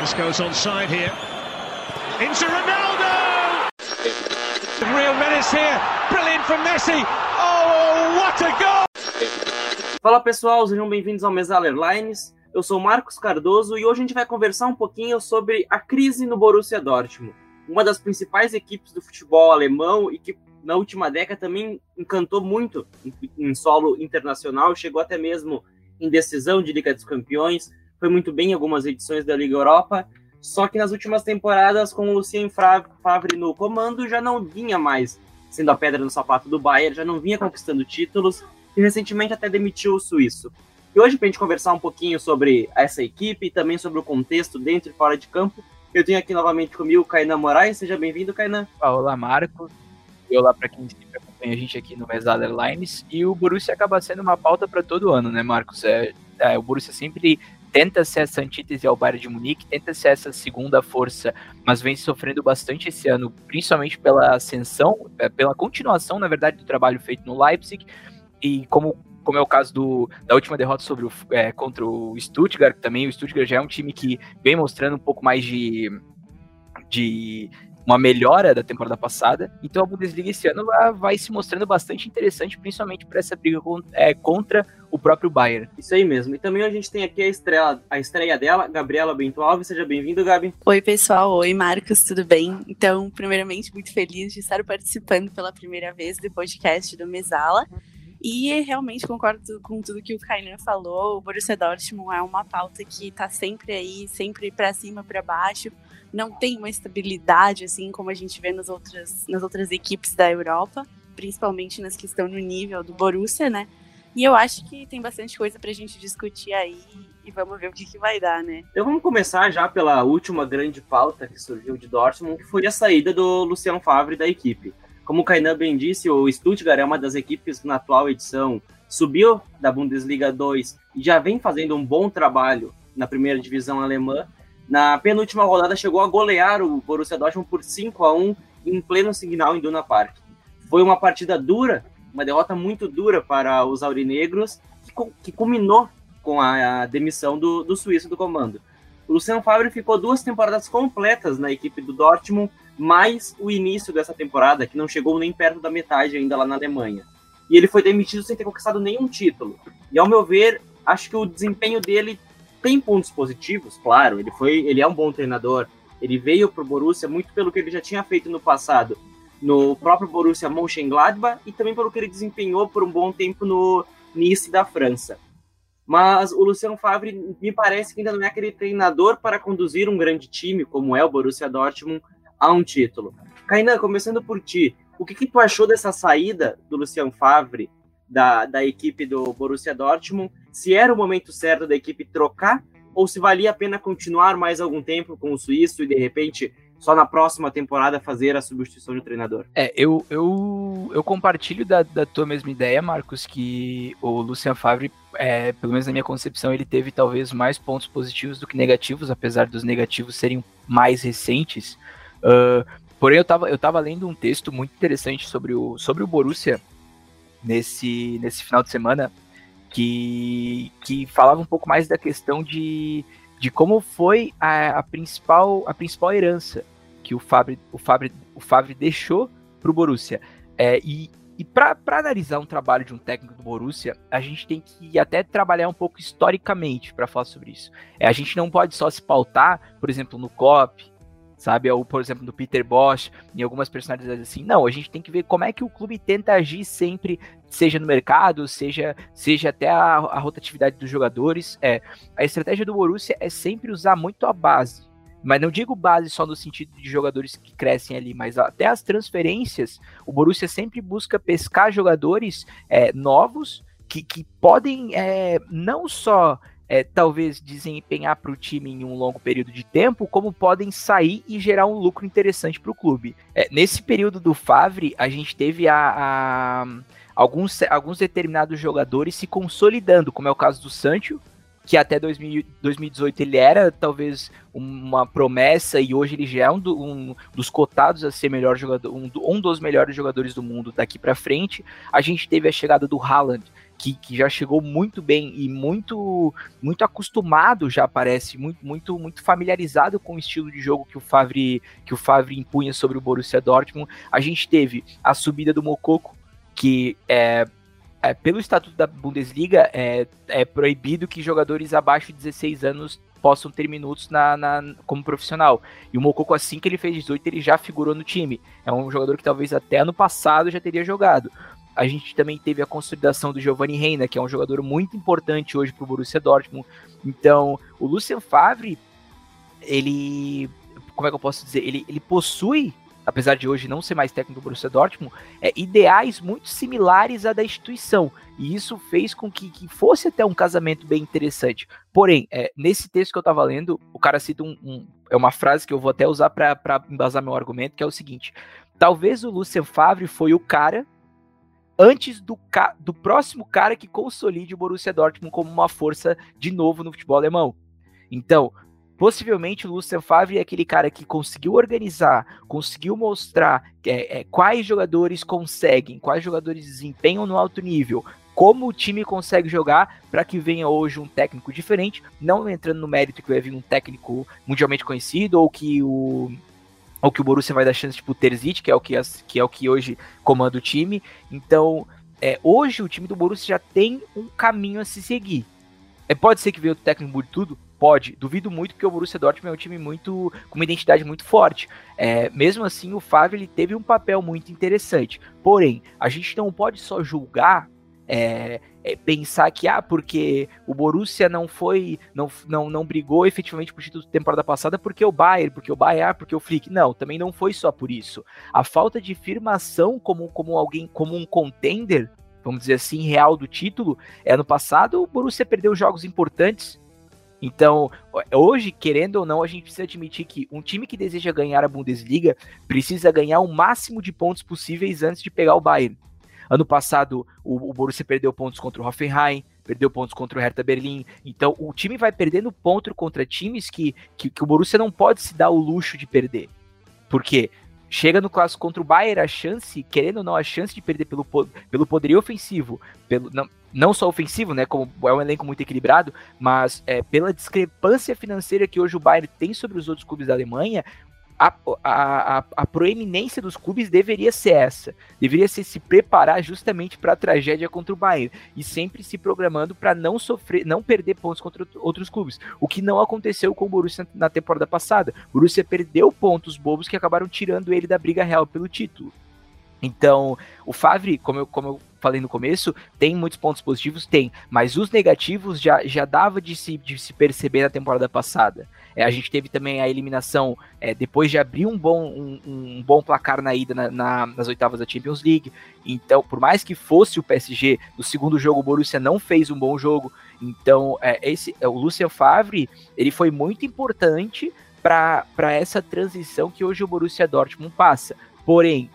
This goes on here. Into Ronaldo! Real menace here. Brilliant from Messi. Oh, what a goal! Fala pessoal, sejam bem-vindos ao Mesala Airlines. Eu sou Marcos Cardoso e hoje a gente vai conversar um pouquinho sobre a crise no Borussia Dortmund, uma das principais equipes do futebol alemão e que na última década também encantou muito em solo internacional, chegou até mesmo em decisão de Liga dos Campeões, foi muito bem em algumas edições da Liga Europa, só que nas últimas temporadas, com o Lucien Favre no comando, já não vinha mais sendo a pedra no sapato do Bayern, já não vinha conquistando títulos, e recentemente até demitiu o suíço. E hoje, para a gente conversar um pouquinho sobre essa equipe e também sobre o contexto dentro e fora de campo, eu tenho aqui novamente comigo o Kainan Moraes. Seja bem-vindo, Kainan. Olá, Marco. E olá para quem sempre acompanha a gente aqui no Mesada Airlines. E o Borussia acaba sendo uma pauta para todo ano, né, Marcos? É, é, o Borussia sempre tenta ser essa antítese ao Bayern de Munique, tenta ser essa segunda força, mas vem sofrendo bastante esse ano, principalmente pela ascensão, é, pela continuação, na verdade, do trabalho feito no Leipzig, e como, como é o caso do, da última derrota sobre o, é, contra o Stuttgart, também o Stuttgart já é um time que vem mostrando um pouco mais de, de uma melhora da temporada passada. Então a Bundesliga esse ano vai, vai se mostrando bastante interessante, principalmente para essa briga é, contra o próprio Bayern. Isso aí mesmo. E também a gente tem aqui a estreia, a estreia dela, Gabriela Bento Alves. Seja bem-vindo, Gabi. Oi, pessoal. Oi, Marcos. Tudo bem? Então, primeiramente, muito feliz de estar participando pela primeira vez do podcast do Mesala. E realmente concordo com tudo que o Kainan falou. O Borussia Dortmund é uma pauta que está sempre aí, sempre para cima, para baixo não tem uma estabilidade, assim, como a gente vê nas outras, nas outras equipes da Europa, principalmente nas que estão no nível do Borussia, né? E eu acho que tem bastante coisa pra gente discutir aí e vamos ver o que, que vai dar, né? Então vamos começar já pela última grande pauta que surgiu de Dortmund, que foi a saída do Luciano Favre da equipe. Como o Kainan bem disse, o Stuttgart é uma das equipes na atual edição subiu da Bundesliga 2 e já vem fazendo um bom trabalho na primeira divisão alemã, na penúltima rodada chegou a golear o Borussia Dortmund por 5 a 1 em pleno signal em Duna Park. Foi uma partida dura, uma derrota muito dura para os aurinegros, que, que culminou com a, a demissão do, do suíço do comando. O Luciano Favre ficou duas temporadas completas na equipe do Dortmund, mais o início dessa temporada, que não chegou nem perto da metade ainda lá na Alemanha. E ele foi demitido sem ter conquistado nenhum título. E ao meu ver, acho que o desempenho dele tem pontos positivos, claro, ele foi, ele é um bom treinador. Ele veio para o Borussia muito pelo que ele já tinha feito no passado no próprio Borussia Mönchengladbach e também pelo que ele desempenhou por um bom tempo no Nice da França. Mas o Luciano Favre me parece que ainda não é aquele treinador para conduzir um grande time como é o Borussia Dortmund a um título. Kainan, começando por ti, o que, que tu achou dessa saída do Luciano Favre da, da equipe do Borussia Dortmund, se era o momento certo da equipe trocar ou se valia a pena continuar mais algum tempo com o suíço e de repente só na próxima temporada fazer a substituição de treinador. É, eu, eu, eu compartilho da, da tua mesma ideia, Marcos, que o Lucien Favre, é, pelo menos na minha concepção, ele teve talvez mais pontos positivos do que negativos, apesar dos negativos serem mais recentes. Uh, porém, eu estava eu tava lendo um texto muito interessante sobre o, sobre o Borussia nesse, nesse final de semana que, que falava um pouco mais da questão de, de como foi a, a principal, a principal herança que o Fabre, o Fabre, o Fabre deixou para o Borussia. É, e e para analisar um trabalho de um técnico do Borussia, a gente tem que até trabalhar um pouco historicamente para falar sobre isso. É, a gente não pode só se pautar, por exemplo, no COP, sabe? Ou, por exemplo, do Peter Bosch, em algumas personalidades assim. Não, a gente tem que ver como é que o clube tenta agir sempre, seja no mercado, seja, seja até a, a rotatividade dos jogadores. É, a estratégia do Borussia é sempre usar muito a base. Mas não digo base só no sentido de jogadores que crescem ali, mas até as transferências. O Borussia sempre busca pescar jogadores é, novos que, que podem é, não só é, talvez desempenhar para o time em um longo período de tempo, como podem sair e gerar um lucro interessante para o clube. É, nesse período do Favre, a gente teve a, a, alguns, alguns determinados jogadores se consolidando, como é o caso do Sancho, que até 2000, 2018 ele era talvez uma promessa e hoje ele já é um, do, um dos cotados a ser melhor jogador, um, um dos melhores jogadores do mundo daqui para frente. A gente teve a chegada do Haaland, que, que já chegou muito bem e muito muito acostumado já parece, muito muito muito familiarizado com o estilo de jogo que o Favre que o Favre impunha sobre o Borussia Dortmund. A gente teve a subida do Mococo, que é, é, pelo estatuto da Bundesliga é, é proibido que jogadores abaixo de 16 anos possam ter minutos na, na, como profissional. E o Mococo, assim que ele fez 18, ele já figurou no time. É um jogador que talvez até ano passado já teria jogado. A gente também teve a consolidação do Giovanni Reina, que é um jogador muito importante hoje para o Borussia Dortmund. Então, o Lucien Favre, ele. Como é que eu posso dizer? Ele, ele possui apesar de hoje não ser mais técnico do Borussia Dortmund, é, ideais muito similares à da instituição. E isso fez com que, que fosse até um casamento bem interessante. Porém, é, nesse texto que eu estava lendo, o cara cita um, um, é uma frase que eu vou até usar para embasar meu argumento, que é o seguinte: talvez o Lucien Favre foi o cara antes do, do próximo cara que consolide o Borussia Dortmund como uma força de novo no futebol alemão. Então, Possivelmente o Lucien Favre é aquele cara que conseguiu organizar, conseguiu mostrar é, é, quais jogadores conseguem, quais jogadores desempenham no alto nível, como o time consegue jogar para que venha hoje um técnico diferente, não entrando no mérito que vai vir um técnico mundialmente conhecido ou que o ou que o Borussia vai dar chance tipo o Terzic, que é o que, que é o que hoje comanda o time. Então, é, hoje o time do Borussia já tem um caminho a se seguir. É, pode ser que venha o técnico mude tudo? Pode. Duvido muito, porque o Borussia Dortmund é um time muito com uma identidade muito forte. É, mesmo assim, o Favre ele teve um papel muito interessante. Porém, a gente não pode só julgar é, é, pensar que, ah, porque o Borussia não foi, não, não, não brigou efetivamente por título da temporada passada porque o Bayern, porque o Bayern, porque o Flick. Não, também não foi só por isso. A falta de firmação como, como alguém, como um contender vamos dizer assim, real do título. É, ano passado o Borussia perdeu jogos importantes. Então, hoje, querendo ou não, a gente precisa admitir que um time que deseja ganhar a Bundesliga precisa ganhar o máximo de pontos possíveis antes de pegar o Bayern. Ano passado, o, o Borussia perdeu pontos contra o Hoffenheim, perdeu pontos contra o Hertha Berlim. Então, o time vai perdendo ponto contra times que, que, que o Borussia não pode se dar o luxo de perder. Porque chega no clássico contra o Bayern, a chance, querendo ou não, a chance de perder pelo, pelo poderio ofensivo, pelo, não, não só ofensivo, né, como é um elenco muito equilibrado, mas é, pela discrepância financeira que hoje o Bayern tem sobre os outros clubes da Alemanha, a, a, a, proeminência dos clubes deveria ser essa. Deveria ser se preparar justamente para a tragédia contra o Bayern e sempre se programando para não sofrer, não perder pontos contra outros clubes. O que não aconteceu com o Borussia na temporada passada. O Borussia perdeu pontos bobos que acabaram tirando ele da briga real pelo título. Então, o Favre, como eu, como eu falei no começo, tem muitos pontos positivos? Tem, mas os negativos já, já dava de se, de se perceber na temporada passada. É, a gente teve também a eliminação é, depois de abrir um bom, um, um bom placar na ida na, na, nas oitavas da Champions League. Então, por mais que fosse o PSG, no segundo jogo o Borussia não fez um bom jogo. Então, é, esse, é, o Lucien Favre ele foi muito importante para essa transição que hoje o Borussia Dortmund passa. Porém,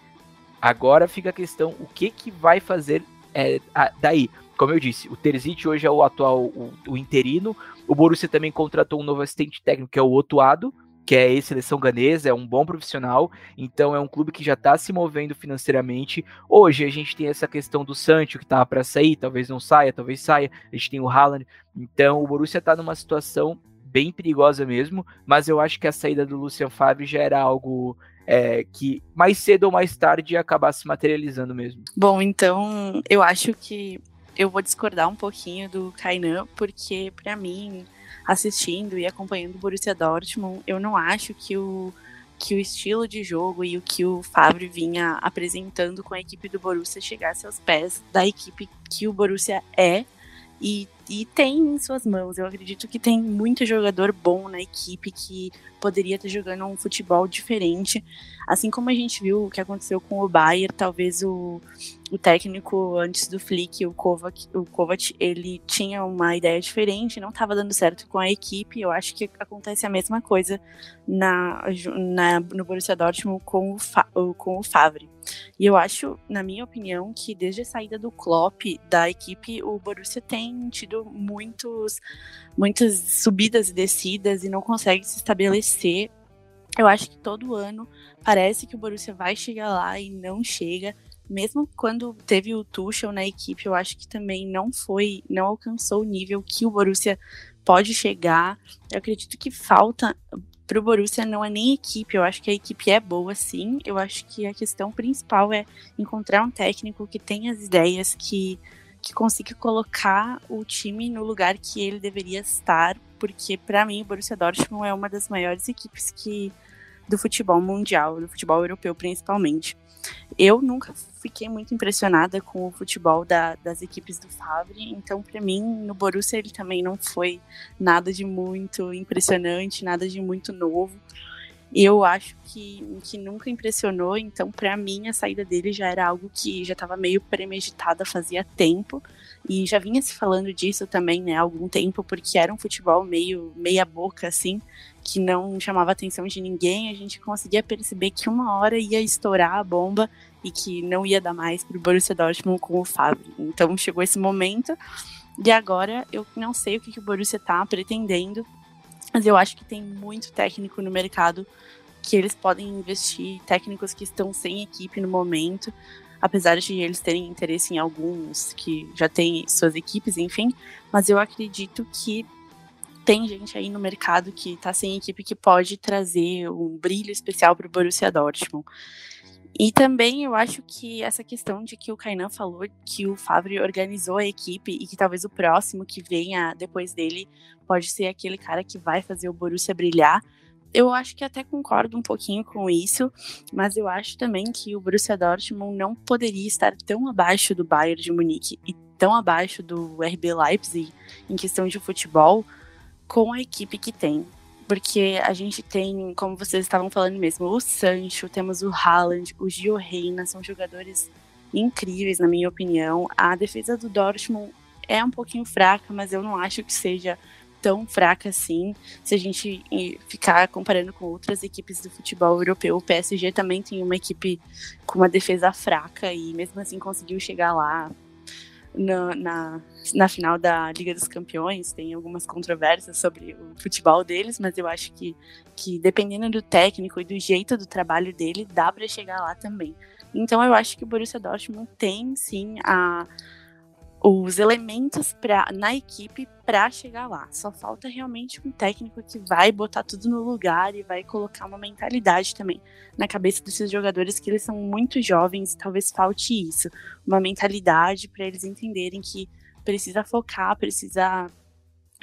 Agora fica a questão, o que que vai fazer é, a, daí? Como eu disse, o Terzic hoje é o atual, o, o, interino. O Borussia também contratou um novo assistente técnico, que é o Otuado, que é ex-seleção ganesa, é um bom profissional, então é um clube que já está se movendo financeiramente. Hoje a gente tem essa questão do Sancho, que estava para sair, talvez não saia, talvez saia. A gente tem o Haaland. Então o Borussia está numa situação bem perigosa mesmo, mas eu acho que a saída do Lucian Favre já era algo é, que mais cedo ou mais tarde ia acabar se materializando mesmo. Bom, então eu acho que eu vou discordar um pouquinho do Kainan, porque para mim, assistindo e acompanhando o Borussia Dortmund, eu não acho que o que o estilo de jogo e o que o Favre vinha apresentando com a equipe do Borussia chegasse aos pés da equipe que o Borussia é e, e tem em suas mãos. Eu acredito que tem muito jogador bom na equipe que poderia estar jogando um futebol diferente. Assim como a gente viu o que aconteceu com o Bayern, talvez o, o técnico antes do Flick, o Kovac, o Kovac, ele tinha uma ideia diferente, não estava dando certo com a equipe. Eu acho que acontece a mesma coisa na, na no Borussia Dortmund com o, Fa, com o Favre. E eu acho, na minha opinião, que desde a saída do Klopp da equipe, o Borussia tem tido muitos, muitas subidas e descidas e não consegue se estabelecer eu acho que todo ano parece que o Borussia vai chegar lá e não chega. mesmo quando teve o Tuchel na equipe, eu acho que também não foi, não alcançou o nível que o Borussia pode chegar. Eu acredito que falta para o Borussia não é nem equipe, eu acho que a equipe é boa sim. Eu acho que a questão principal é encontrar um técnico que tenha as ideias, que, que consiga colocar o time no lugar que ele deveria estar, porque para mim o Borussia Dortmund é uma das maiores equipes que do futebol mundial, do futebol europeu principalmente. Eu nunca fiquei muito impressionada com o futebol da, das equipes do Favre, então para mim no Borussia ele também não foi nada de muito impressionante, nada de muito novo. Eu acho que, que nunca impressionou, então para mim a saída dele já era algo que já estava meio premeditada fazia tempo. E já vinha se falando disso também, né, há algum tempo, porque era um futebol meio meia boca assim, que não chamava atenção de ninguém, a gente conseguia perceber que uma hora ia estourar a bomba e que não ia dar mais para o Borussia Dortmund com o Favre. Então chegou esse momento e agora eu não sei o que, que o Borussia está pretendendo, mas eu acho que tem muito técnico no mercado que eles podem investir, técnicos que estão sem equipe no momento, apesar de eles terem interesse em alguns que já têm suas equipes, enfim, mas eu acredito que tem gente aí no mercado que está sem equipe que pode trazer um brilho especial para o Borussia Dortmund. E também eu acho que essa questão de que o Kainan falou que o Favre organizou a equipe e que talvez o próximo que venha depois dele pode ser aquele cara que vai fazer o Borussia brilhar. Eu acho que até concordo um pouquinho com isso, mas eu acho também que o Borussia Dortmund não poderia estar tão abaixo do Bayern de Munique e tão abaixo do RB Leipzig em questão de futebol, com a equipe que tem. Porque a gente tem, como vocês estavam falando mesmo, o Sancho, temos o Haaland, o Gio Reina, são jogadores incríveis, na minha opinião. A defesa do Dortmund é um pouquinho fraca, mas eu não acho que seja tão fraca assim. Se a gente ficar comparando com outras equipes do futebol europeu, o PSG também tem uma equipe com uma defesa fraca e mesmo assim conseguiu chegar lá na, na, na, final da Liga dos Campeões, tem algumas controvérsias sobre o futebol deles, mas eu acho que, que dependendo do técnico e do jeito do trabalho dele, dá para chegar lá também. Então eu acho que o Borussia Dortmund tem sim a, os elementos pra, na equipe para chegar lá. Só falta realmente um técnico que vai botar tudo no lugar e vai colocar uma mentalidade também na cabeça desses jogadores que eles são muito jovens talvez falte isso, uma mentalidade para eles entenderem que precisa focar, precisa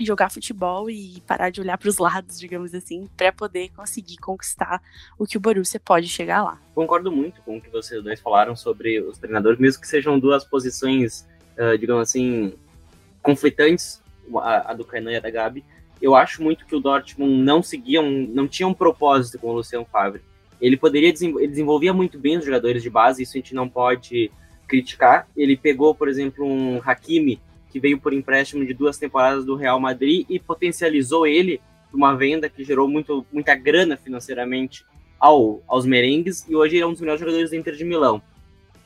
jogar futebol e parar de olhar para os lados, digamos assim, para poder conseguir conquistar o que o Borussia pode chegar lá. Concordo muito com o que vocês dois falaram sobre os treinadores, mesmo que sejam duas posições uh, digamos assim, conflitantes, a, a do Kainan e a da Gabi, eu acho muito que o Dortmund não seguia, um, não tinha um propósito com o Luciano Favre. Ele poderia ele desenvolvia muito bem os jogadores de base, isso a gente não pode criticar. Ele pegou, por exemplo, um Hakimi que veio por empréstimo de duas temporadas do Real Madrid e potencializou ele uma venda que gerou muito, muita grana financeiramente ao, aos merengues e hoje ele é um dos melhores jogadores do Inter de Milão.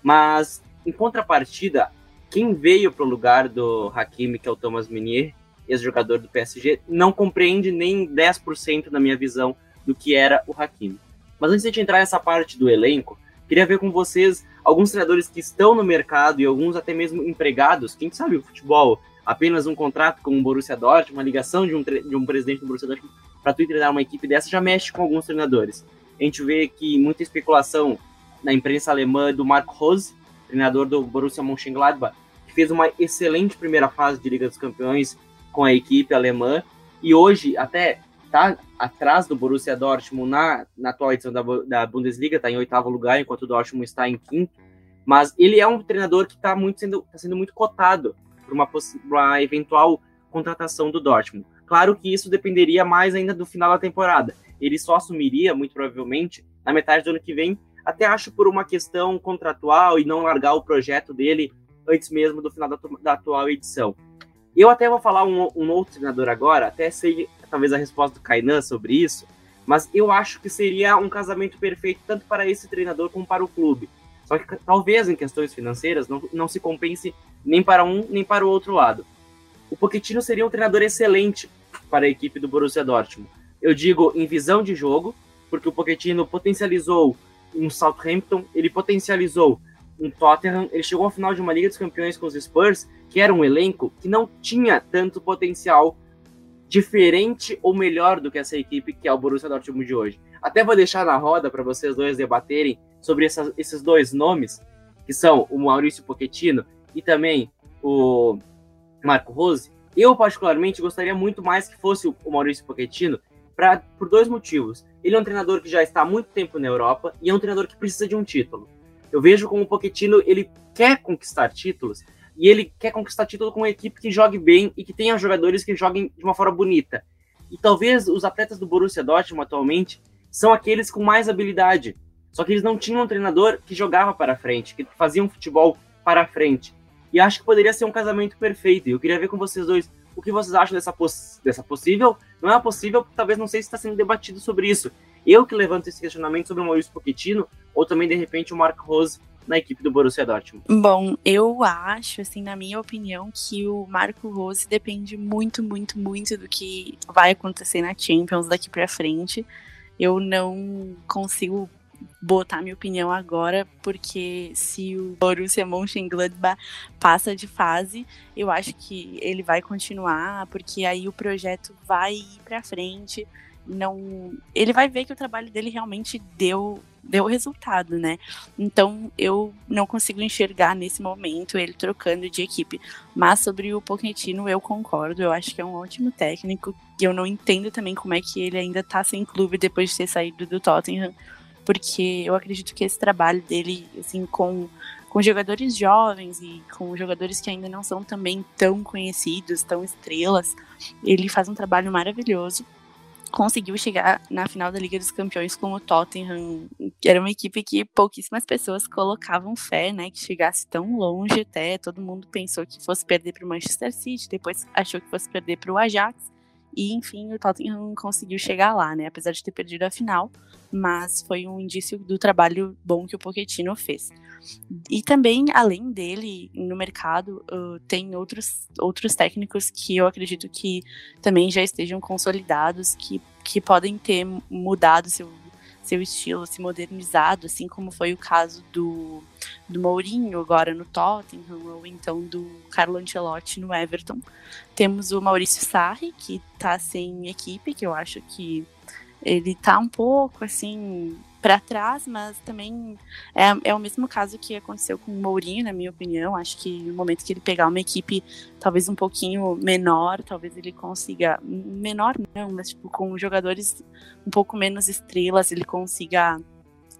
Mas em contrapartida, quem veio para o lugar do Hakimi, que é o Thomas Meunier, ex-jogador do PSG, não compreende nem 10% na minha visão do que era o Hakimi. Mas antes de entrar nessa parte do elenco, queria ver com vocês alguns treinadores que estão no mercado e alguns até mesmo empregados, quem sabe o futebol, apenas um contrato com o Borussia Dortmund, uma ligação de um, de um presidente do Borussia Dortmund para tu treinar uma equipe dessa já mexe com alguns treinadores. A gente vê que muita especulação na imprensa alemã do Marco Rose, treinador do Borussia Mönchengladbach, fez uma excelente primeira fase de Liga dos Campeões com a equipe alemã e hoje até está atrás do Borussia Dortmund na, na atual edição da, da Bundesliga, está em oitavo lugar, enquanto o Dortmund está em quinto. Mas ele é um treinador que está muito sendo, tá sendo muito cotado para uma, uma eventual contratação do Dortmund. Claro que isso dependeria mais ainda do final da temporada. Ele só assumiria, muito provavelmente, na metade do ano que vem, até acho por uma questão contratual e não largar o projeto dele antes mesmo do final da, da atual edição. Eu até vou falar um, um, outro treinador agora, até sei talvez a resposta do Kainan sobre isso, mas eu acho que seria um casamento perfeito tanto para esse treinador como para o clube. Só que talvez em questões financeiras não, não se compense nem para um nem para o outro lado. O Pochettino seria um treinador excelente para a equipe do Borussia Dortmund. Eu digo em visão de jogo, porque o Pochettino potencializou um Southampton, ele potencializou um Tottenham, ele chegou ao final de uma Liga dos Campeões com os Spurs, que era um elenco que não tinha tanto potencial diferente ou melhor do que essa equipe que é o Borussia Dortmund de hoje. Até vou deixar na roda para vocês dois debaterem sobre essas, esses dois nomes, que são o Maurício Pochettino e também o Marco Rose. Eu, particularmente, gostaria muito mais que fosse o Maurício Pochettino, pra, por dois motivos. Ele é um treinador que já está há muito tempo na Europa e é um treinador que precisa de um título. Eu vejo como o Pochettino, ele quer conquistar títulos, e ele quer conquistar título com uma equipe que jogue bem e que tenha jogadores que joguem de uma forma bonita. E talvez os atletas do Borussia Dortmund atualmente são aqueles com mais habilidade. Só que eles não tinham um treinador que jogava para frente, que fazia um futebol para frente. E acho que poderia ser um casamento perfeito. E eu queria ver com vocês dois o que vocês acham dessa, poss dessa possível. Não é possível, talvez não sei se está sendo debatido sobre isso. Eu que levanto esse questionamento sobre o Maurício Pochettino, ou também, de repente, o Marco Rose na equipe do Borussia Dortmund? Bom, eu acho, assim, na minha opinião, que o Marco Rose depende muito, muito, muito do que vai acontecer na Champions daqui para frente. Eu não consigo botar minha opinião agora, porque se o Borussia Mönchengladbach passa de fase, eu acho que ele vai continuar, porque aí o projeto vai ir para frente. Não, ele vai ver que o trabalho dele realmente deu deu resultado, né? Então eu não consigo enxergar nesse momento ele trocando de equipe. Mas sobre o Pochettino eu concordo, eu acho que é um ótimo técnico. E eu não entendo também como é que ele ainda tá sem clube depois de ter saído do Tottenham, porque eu acredito que esse trabalho dele, assim, com com jogadores jovens e com jogadores que ainda não são também tão conhecidos, tão estrelas, ele faz um trabalho maravilhoso conseguiu chegar na final da Liga dos Campeões com o Tottenham, que era uma equipe que pouquíssimas pessoas colocavam fé, né, que chegasse tão longe até, todo mundo pensou que fosse perder para o Manchester City, depois achou que fosse perder para o Ajax, e enfim, o Tottenham conseguiu chegar lá, né, apesar de ter perdido a final, mas foi um indício do trabalho bom que o Pochettino fez. E também, além dele, no mercado, uh, tem outros, outros técnicos que eu acredito que também já estejam consolidados, que, que podem ter mudado seu, seu estilo, se modernizado, assim como foi o caso do, do Mourinho agora no Tottenham, ou então do Carlo Ancelotti no Everton. Temos o Maurício Sarri, que está sem equipe, que eu acho que ele tá um pouco assim para trás, mas também é, é o mesmo caso que aconteceu com o Mourinho, na minha opinião. Acho que no momento que ele pegar uma equipe talvez um pouquinho menor, talvez ele consiga. Menor não, mas tipo, com jogadores um pouco menos estrelas, ele consiga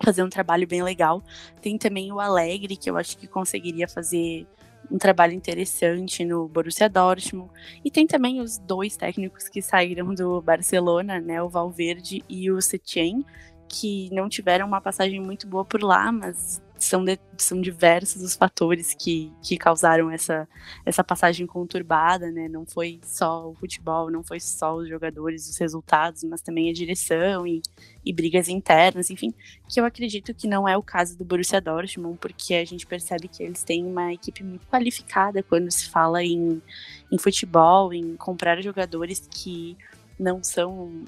fazer um trabalho bem legal. Tem também o Alegre, que eu acho que conseguiria fazer um trabalho interessante no Borussia Dortmund. E tem também os dois técnicos que saíram do Barcelona, né, o Valverde e o Setien, que não tiveram uma passagem muito boa por lá, mas são, de, são diversos os fatores que, que causaram essa, essa passagem conturbada, né? Não foi só o futebol, não foi só os jogadores, os resultados, mas também a direção e, e brigas internas, enfim, que eu acredito que não é o caso do Borussia Dortmund, porque a gente percebe que eles têm uma equipe muito qualificada quando se fala em, em futebol, em comprar jogadores que não são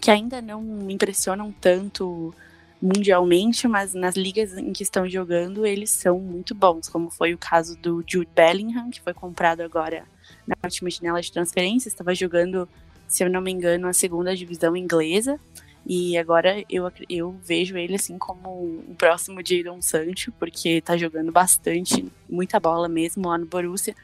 que ainda não me impressionam tanto mundialmente, mas nas ligas em que estão jogando, eles são muito bons, como foi o caso do Jude Bellingham, que foi comprado agora na última janela de transferência, estava jogando, se eu não me engano, a segunda divisão inglesa, e agora eu, eu vejo ele assim como um próximo Jadon Sancho, porque está jogando bastante, muita bola mesmo lá no Borussia,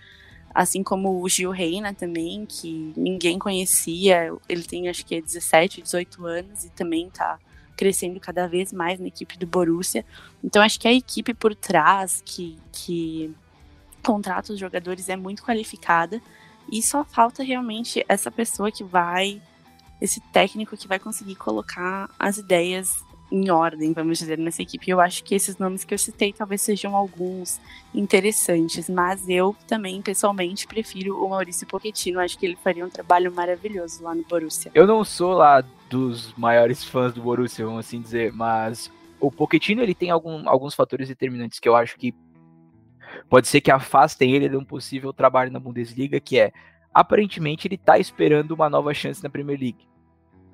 assim como o Gil Reina também, que ninguém conhecia, ele tem acho que 17, 18 anos e também tá crescendo cada vez mais na equipe do Borussia. Então acho que a equipe por trás que, que contrata os jogadores é muito qualificada e só falta realmente essa pessoa que vai, esse técnico que vai conseguir colocar as ideias em ordem, vamos dizer, nessa equipe. Eu acho que esses nomes que eu citei talvez sejam alguns interessantes, mas eu também, pessoalmente, prefiro o Maurício Pochettino. Acho que ele faria um trabalho maravilhoso lá no Borussia. Eu não sou lá dos maiores fãs do Borussia, vamos assim dizer, mas o Pochettino ele tem algum, alguns fatores determinantes que eu acho que pode ser que afastem ele de um possível trabalho na Bundesliga, que é aparentemente ele está esperando uma nova chance na Premier League.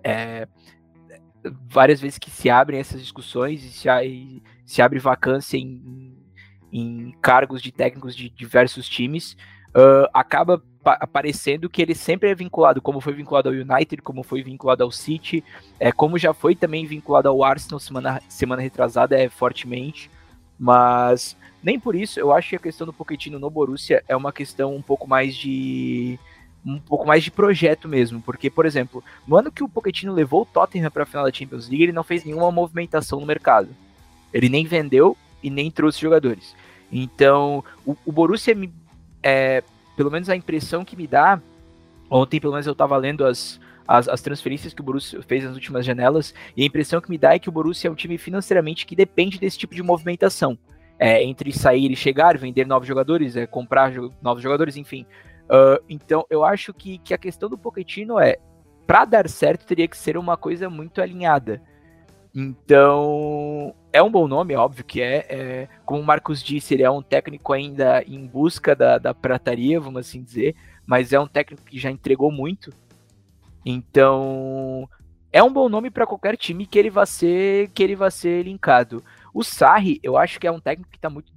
É, várias vezes que se abrem essas discussões e se, e se abre vacância em, em cargos de técnicos de diversos times, uh, acaba aparecendo que ele sempre é vinculado, como foi vinculado ao United, como foi vinculado ao City, é, como já foi também vinculado ao Arsenal semana, semana retrasada é, fortemente, mas nem por isso eu acho que a questão do Pochettino no Borussia é uma questão um pouco mais de um pouco mais de projeto mesmo, porque por exemplo, no ano que o Pochettino levou o Tottenham para a final da Champions League, ele não fez nenhuma movimentação no mercado. Ele nem vendeu e nem trouxe jogadores. Então, o, o Borussia é, pelo menos a impressão que me dá, ontem pelo menos eu estava lendo as, as, as, transferências que o Borussia fez nas últimas janelas, e a impressão que me dá é que o Borussia é um time financeiramente que depende desse tipo de movimentação. É, entre sair e chegar, vender novos jogadores, é, comprar jo novos jogadores, enfim. Uh, então, eu acho que, que a questão do Pochettino é, para dar certo, teria que ser uma coisa muito alinhada. Então, é um bom nome, óbvio que é, é, Como o Marcos disse, ele é um técnico ainda em busca da, da prataria, vamos assim dizer, mas é um técnico que já entregou muito. Então, é um bom nome para qualquer time que ele vá ser que ele vá ser linkado. O Sarri, eu acho que é um técnico que está muito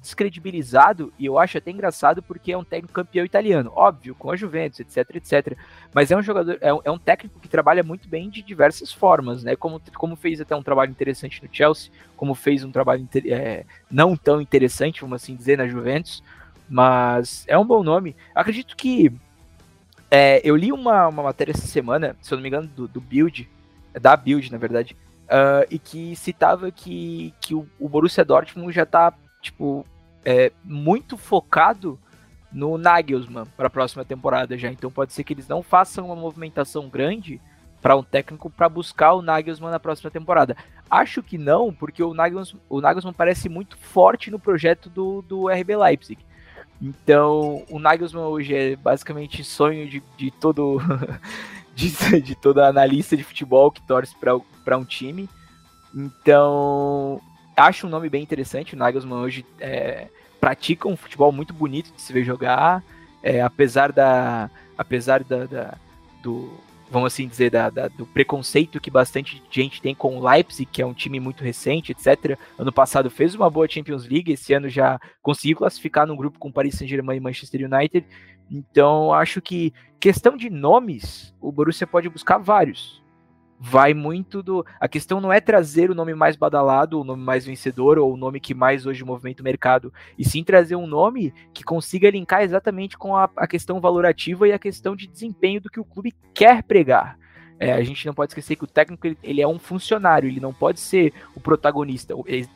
descredibilizado, e eu acho até engraçado porque é um técnico campeão italiano, óbvio, com a Juventus, etc, etc. Mas é um jogador, é um, é um, técnico que trabalha muito bem de diversas formas, né? Como, como fez até um trabalho interessante no Chelsea, como fez um trabalho é, não tão interessante, vamos assim dizer, na Juventus. Mas é um bom nome. Acredito que é, eu li uma, uma matéria essa semana, se eu não me engano, do, do Build, da Build, na verdade, uh, e que citava que, que o, o Borussia Dortmund já está tipo, é, muito focado no Nagelsmann para a próxima temporada já. Então pode ser que eles não façam uma movimentação grande para um técnico para buscar o Nagelsmann na próxima temporada. Acho que não, porque o Nagelsmann, o Nagelsmann parece muito forte no projeto do, do RB Leipzig. Então, o Nagelsmann hoje é basicamente sonho de, de todo de, de todo analista de futebol que torce para um time. Então, acho um nome bem interessante. O Nagelsmann hoje é, pratica um futebol muito bonito de se ver jogar, é, apesar da, apesar da, da, do, vamos assim dizer, da, da, do preconceito que bastante gente tem com o Leipzig, que é um time muito recente, etc. Ano passado fez uma boa Champions League, esse ano já conseguiu classificar no grupo com Paris Saint-Germain e Manchester United. Então, acho que questão de nomes, o Borussia pode buscar vários vai muito do. A questão não é trazer o nome mais badalado, o nome mais vencedor, ou o nome que mais hoje movimenta o mercado, e sim trazer um nome que consiga linkar exatamente com a, a questão valorativa e a questão de desempenho do que o clube quer pregar. É, a gente não pode esquecer que o técnico ele, é um funcionário, ele não pode ser o protagonista.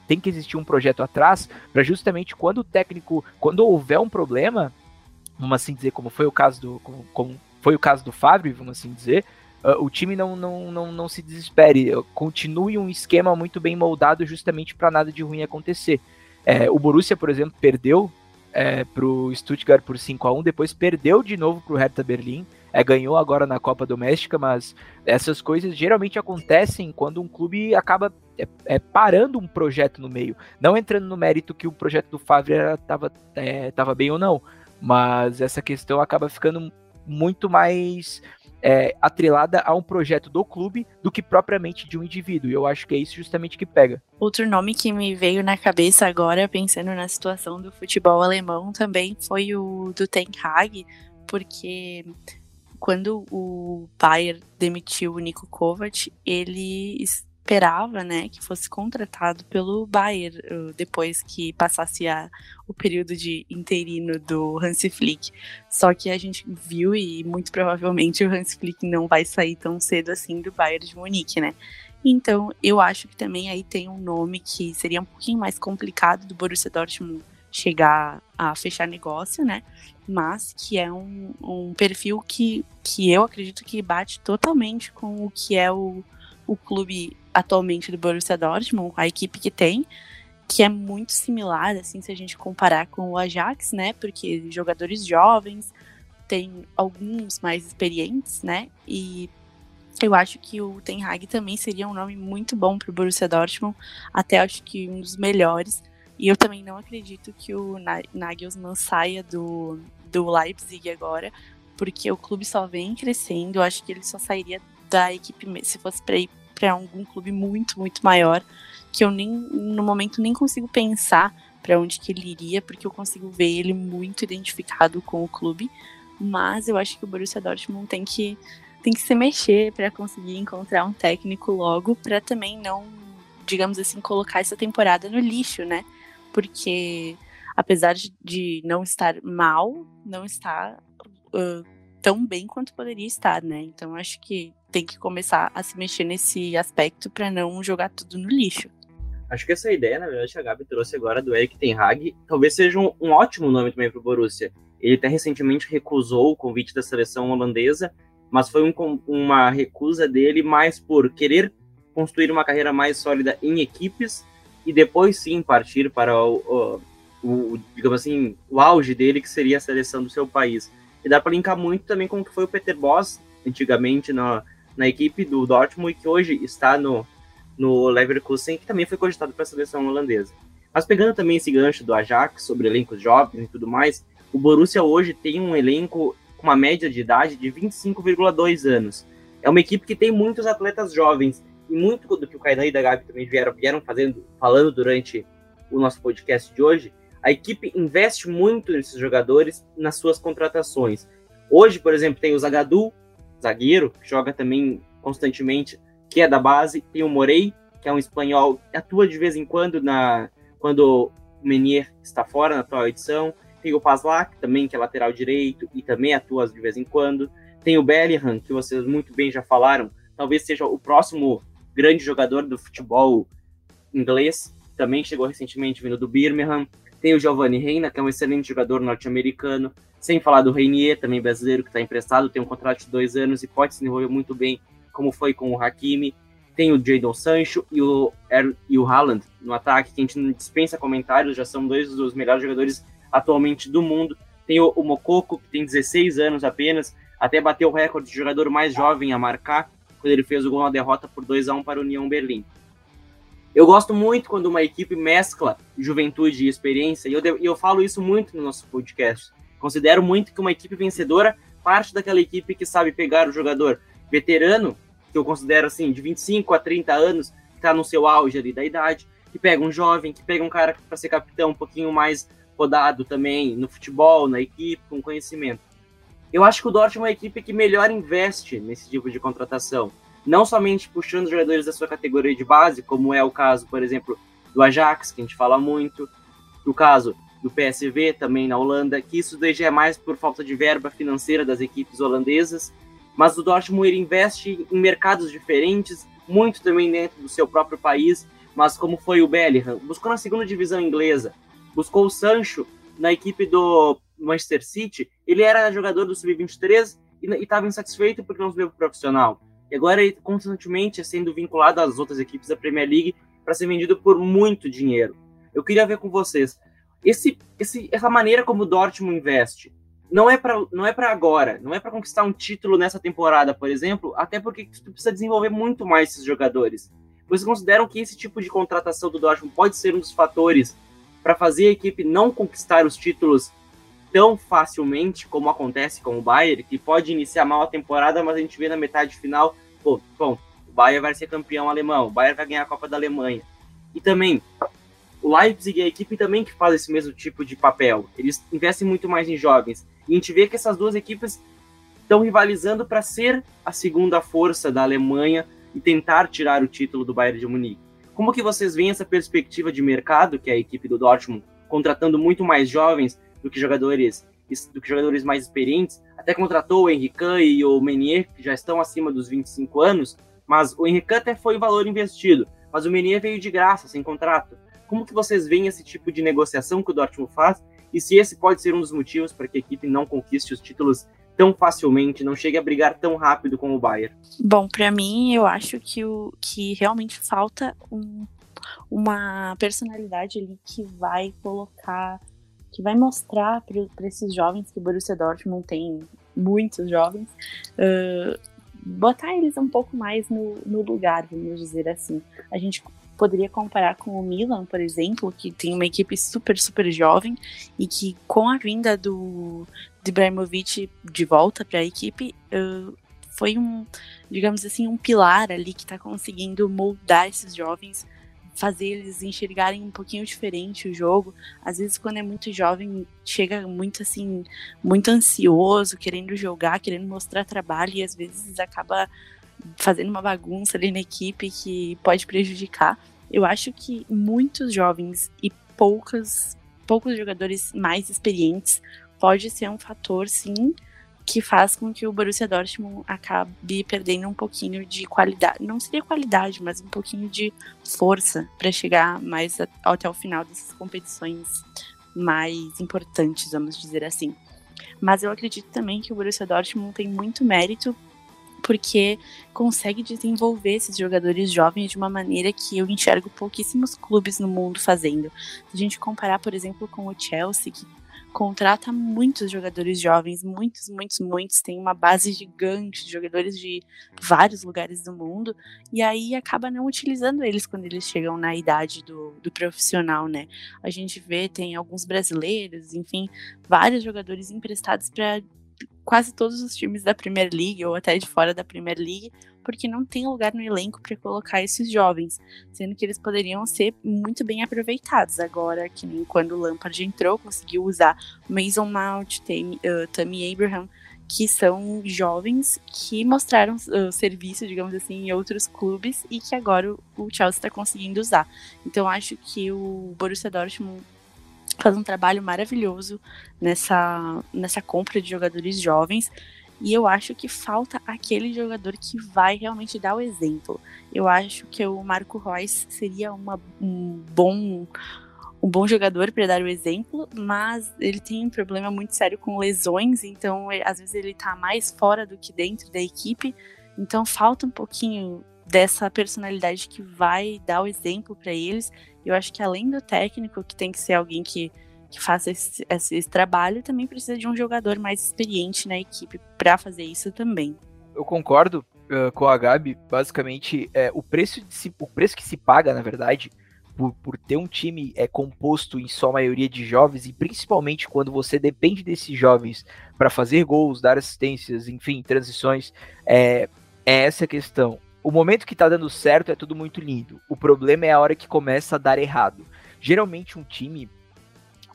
Tem que existir um projeto atrás para justamente quando o técnico, quando houver um problema, vamos assim dizer, como foi o caso do, como, como foi o caso do Fábio, vamos assim dizer, uh, o time não, não, não, não se desespere, continue um esquema muito bem moldado justamente para nada de ruim acontecer. É, o Borussia, por exemplo, perdeu é, para o Stuttgart por 5 a 1 depois perdeu de novo para o Hertha Berlim, é, ganhou agora na Copa Doméstica, mas essas coisas geralmente acontecem quando um clube acaba é, é, parando um projeto no meio, não entrando no mérito que o projeto do Favre estava é, tava bem ou não, mas essa questão acaba ficando muito mais é, atrelada a um projeto do clube do que propriamente de um indivíduo. E eu acho que é isso justamente que pega. Outro nome que me veio na cabeça agora, pensando na situação do futebol alemão, também foi o do Ten Hag, porque quando o Bayern demitiu o Nico Kovac, ele esperava, né, que fosse contratado pelo Bayern depois que passasse a, o período de interino do Hansi Flick. Só que a gente viu e muito provavelmente o Hansi Flick não vai sair tão cedo assim do Bayern de Munique, né? Então, eu acho que também aí tem um nome que seria um pouquinho mais complicado do Borussia Dortmund chegar a fechar negócio, né? Mas que é um, um perfil que, que eu acredito que bate totalmente com o que é o, o clube atualmente do Borussia Dortmund, a equipe que tem, que é muito similar, assim, se a gente comparar com o Ajax, né? Porque jogadores jovens, tem alguns mais experientes, né? E eu acho que o Ten Hag também seria um nome muito bom para o Borussia Dortmund, até acho que um dos melhores. E eu também não acredito que o Nagelsmann saia do, do Leipzig agora, porque o clube só vem crescendo. Eu acho que ele só sairia da equipe se fosse para ir para algum clube muito, muito maior, que eu nem no momento nem consigo pensar para onde que ele iria, porque eu consigo ver ele muito identificado com o clube. Mas eu acho que o Borussia Dortmund tem que tem que se mexer para conseguir encontrar um técnico logo, para também não, digamos assim, colocar essa temporada no lixo, né? Porque apesar de não estar mal, não está uh, tão bem quanto poderia estar, né? Então acho que tem que começar a se mexer nesse aspecto para não jogar tudo no lixo. Acho que essa ideia, na verdade, que a Gabi trouxe agora do Eric Ten Hag, talvez seja um, um ótimo nome também para o Borussia. Ele até recentemente recusou o convite da seleção holandesa, mas foi um, uma recusa dele mais por querer construir uma carreira mais sólida em equipes e depois sim partir para o, o, o digamos assim, o auge dele, que seria a seleção do seu país. E dá para linkar muito também com o que foi o Peter Boss, antigamente na, na equipe do Dortmund, que hoje está no, no Leverkusen, que também foi cogitado para a seleção holandesa. Mas pegando também esse gancho do Ajax sobre elencos jovens e tudo mais, o Borussia hoje tem um elenco com uma média de idade de 25,2 anos. É uma equipe que tem muitos atletas jovens e muito do que o Kainan e da Gabi também vieram, vieram fazendo, falando durante o nosso podcast de hoje, a equipe investe muito nesses jogadores nas suas contratações. Hoje, por exemplo, tem o Zagadou, zagueiro, que joga também constantemente, que é da base, tem o Morei, que é um espanhol, que atua de vez em quando na quando o Menier está fora na atual edição. Tem o Paslak também, que é lateral direito e também atua de vez em quando. Tem o Bellingham, que vocês muito bem já falaram, talvez seja o próximo grande jogador do futebol inglês, também chegou recentemente vindo do Birmingham. Tem o Giovanni Reina, que é um excelente jogador norte-americano. Sem falar do Reinier, também brasileiro, que está emprestado, tem um contrato de dois anos e pode se desenvolver muito bem, como foi com o Hakimi. Tem o Jadon Sancho e o, er e o Haaland no ataque, que a gente não dispensa comentários, já são dois dos melhores jogadores atualmente do mundo. Tem o, o Mokoko, que tem 16 anos apenas, até bateu o recorde de jogador mais jovem a marcar, quando ele fez o gol na derrota por 2 a 1 para o União Berlim. Eu gosto muito quando uma equipe mescla juventude e experiência, e eu, eu falo isso muito no nosso podcast. Considero muito que uma equipe vencedora parte daquela equipe que sabe pegar o jogador veterano, que eu considero assim, de 25 a 30 anos, que está no seu auge ali da idade, que pega um jovem, que pega um cara para ser capitão um pouquinho mais rodado também no futebol, na equipe, com conhecimento. Eu acho que o Dortmund é uma equipe que melhor investe nesse tipo de contratação. Não somente puxando jogadores da sua categoria de base, como é o caso, por exemplo, do Ajax, que a gente fala muito, do caso do PSV também na Holanda, que isso já é mais por falta de verba financeira das equipes holandesas, mas o Dortmund ele investe em mercados diferentes, muito também dentro do seu próprio país, mas como foi o Bellingham, buscou na segunda divisão inglesa, buscou o Sancho na equipe do Manchester City, ele era jogador do Sub-23 e estava insatisfeito porque não subiu profissional. E agora ele constantemente é sendo vinculado às outras equipes da Premier League para ser vendido por muito dinheiro. Eu queria ver com vocês, esse, esse, essa maneira como o Dortmund investe, não é para não é para agora, não é para conquistar um título nessa temporada, por exemplo, até porque tu precisa desenvolver muito mais esses jogadores. Vocês consideram que esse tipo de contratação do Dortmund pode ser um dos fatores para fazer a equipe não conquistar os títulos tão facilmente como acontece com o Bayern, que pode iniciar mal a temporada, mas a gente vê na metade final, pô, bom, o Bayern vai ser campeão alemão, o Bayern vai ganhar a Copa da Alemanha. E também, o Leipzig é a equipe também que faz esse mesmo tipo de papel. Eles investem muito mais em jovens. E a gente vê que essas duas equipes estão rivalizando para ser a segunda força da Alemanha e tentar tirar o título do Bayern de Munique. Como que vocês veem essa perspectiva de mercado, que é a equipe do Dortmund, contratando muito mais jovens do que jogadores do que jogadores mais experientes, até contratou o Henrique e o Menier, que já estão acima dos 25 anos, mas o Henrique até foi valor investido, mas o Menier veio de graça, sem contrato. Como que vocês veem esse tipo de negociação que o Dortmund faz e se esse pode ser um dos motivos para que a equipe não conquiste os títulos tão facilmente, não chegue a brigar tão rápido com o Bayern? Bom, para mim, eu acho que, o, que realmente falta um, uma personalidade ali que vai colocar, que vai mostrar para esses jovens que o Borussia Dortmund tem muitos jovens, uh, botar eles um pouco mais no, no lugar, vamos dizer assim. A gente poderia comparar com o Milan, por exemplo, que tem uma equipe super, super jovem e que com a vinda do Ibrahimovic de volta para a equipe uh, foi um, digamos assim, um pilar ali que está conseguindo moldar esses jovens, fazer eles enxergarem um pouquinho diferente o jogo. Às vezes, quando é muito jovem, chega muito assim, muito ansioso, querendo jogar, querendo mostrar trabalho, e às vezes acaba fazendo uma bagunça ali na equipe que pode prejudicar. Eu acho que muitos jovens e poucas, poucos jogadores mais experientes pode ser um fator, sim, que faz com que o Borussia Dortmund acabe perdendo um pouquinho de qualidade, não seria qualidade, mas um pouquinho de força para chegar mais até o final dessas competições mais importantes, vamos dizer assim. Mas eu acredito também que o Borussia Dortmund tem muito mérito porque consegue desenvolver esses jogadores jovens de uma maneira que eu enxergo pouquíssimos clubes no mundo fazendo. Se a gente comparar, por exemplo, com o Chelsea, que contrata muitos jogadores jovens, muitos, muitos, muitos, tem uma base gigante de jogadores de vários lugares do mundo, e aí acaba não utilizando eles quando eles chegam na idade do, do profissional, né? A gente vê, tem alguns brasileiros, enfim, vários jogadores emprestados para quase todos os times da Premier League ou até de fora da Premier League, porque não tem lugar no elenco para colocar esses jovens, sendo que eles poderiam ser muito bem aproveitados. Agora, que nem quando o Lampard entrou, conseguiu usar Mason Mount, Tammy, uh, Tammy Abraham, que são jovens que mostraram uh, serviço, digamos assim, em outros clubes e que agora o Chelsea está conseguindo usar. Então, acho que o Borussia Dortmund faz um trabalho maravilhoso nessa, nessa compra de jogadores jovens. E eu acho que falta aquele jogador que vai realmente dar o exemplo. Eu acho que o Marco Reus seria uma, um bom um bom jogador para dar o exemplo, mas ele tem um problema muito sério com lesões, então às vezes ele está mais fora do que dentro da equipe. Então falta um pouquinho dessa personalidade que vai dar o exemplo para eles. Eu acho que além do técnico, que tem que ser alguém que, que faça esse, esse trabalho, também precisa de um jogador mais experiente na equipe para fazer isso também. Eu concordo uh, com a Gabi. Basicamente, é, o, preço se, o preço que se paga, na verdade, por, por, ter um time é composto em sua maioria de jovens e principalmente quando você depende desses jovens para fazer gols, dar assistências, enfim, transições, é, é essa questão o momento que tá dando certo é tudo muito lindo. O problema é a hora que começa a dar errado. Geralmente um time,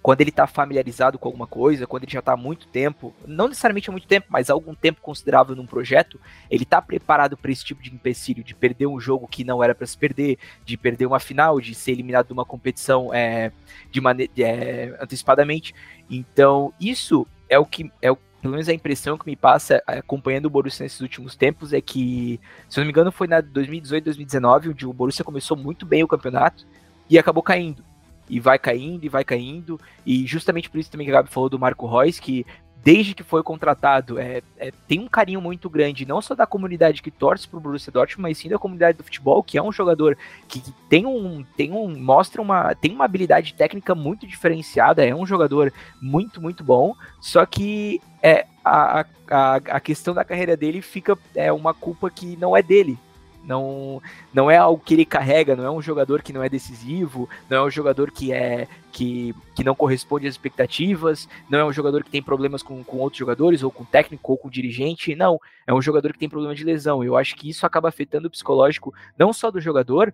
quando ele tá familiarizado com alguma coisa, quando ele já tá há muito tempo, não necessariamente há muito tempo, mas há algum tempo considerável num projeto, ele tá preparado para esse tipo de empecilho, de perder um jogo que não era para se perder, de perder uma final, de ser eliminado de uma competição é, de maneira é, antecipadamente. Então, isso é o que é o pelo menos a impressão que me passa acompanhando o Borussia nesses últimos tempos é que, se eu não me engano, foi na 2018, 2019, onde o Borussia começou muito bem o campeonato e acabou caindo. E vai caindo, e vai caindo. E justamente por isso também que a Gabi falou do Marco Reus, que desde que foi contratado, é, é, tem um carinho muito grande, não só da comunidade que torce pro Borussia Dortmund, mas sim da comunidade do futebol, que é um jogador que, que, tem um, tem um, mostra uma, tem uma habilidade técnica muito diferenciada, é um jogador muito, muito bom, só que é, a, a, a questão da carreira dele fica, é uma culpa que não é dele, não, não é algo que ele carrega, não é um jogador que não é decisivo, não é um jogador que é que, que não corresponde às expectativas, não é um jogador que tem problemas com, com outros jogadores, ou com técnico, ou com dirigente, não. É um jogador que tem problema de lesão. Eu acho que isso acaba afetando o psicológico não só do jogador,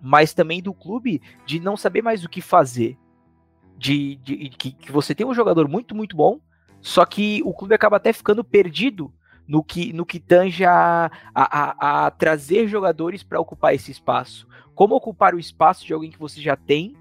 mas também do clube de não saber mais o que fazer. De, de, que, que você tem um jogador muito, muito bom, só que o clube acaba até ficando perdido no que, no que tange a, a, a trazer jogadores para ocupar esse espaço. Como ocupar o espaço de alguém que você já tem,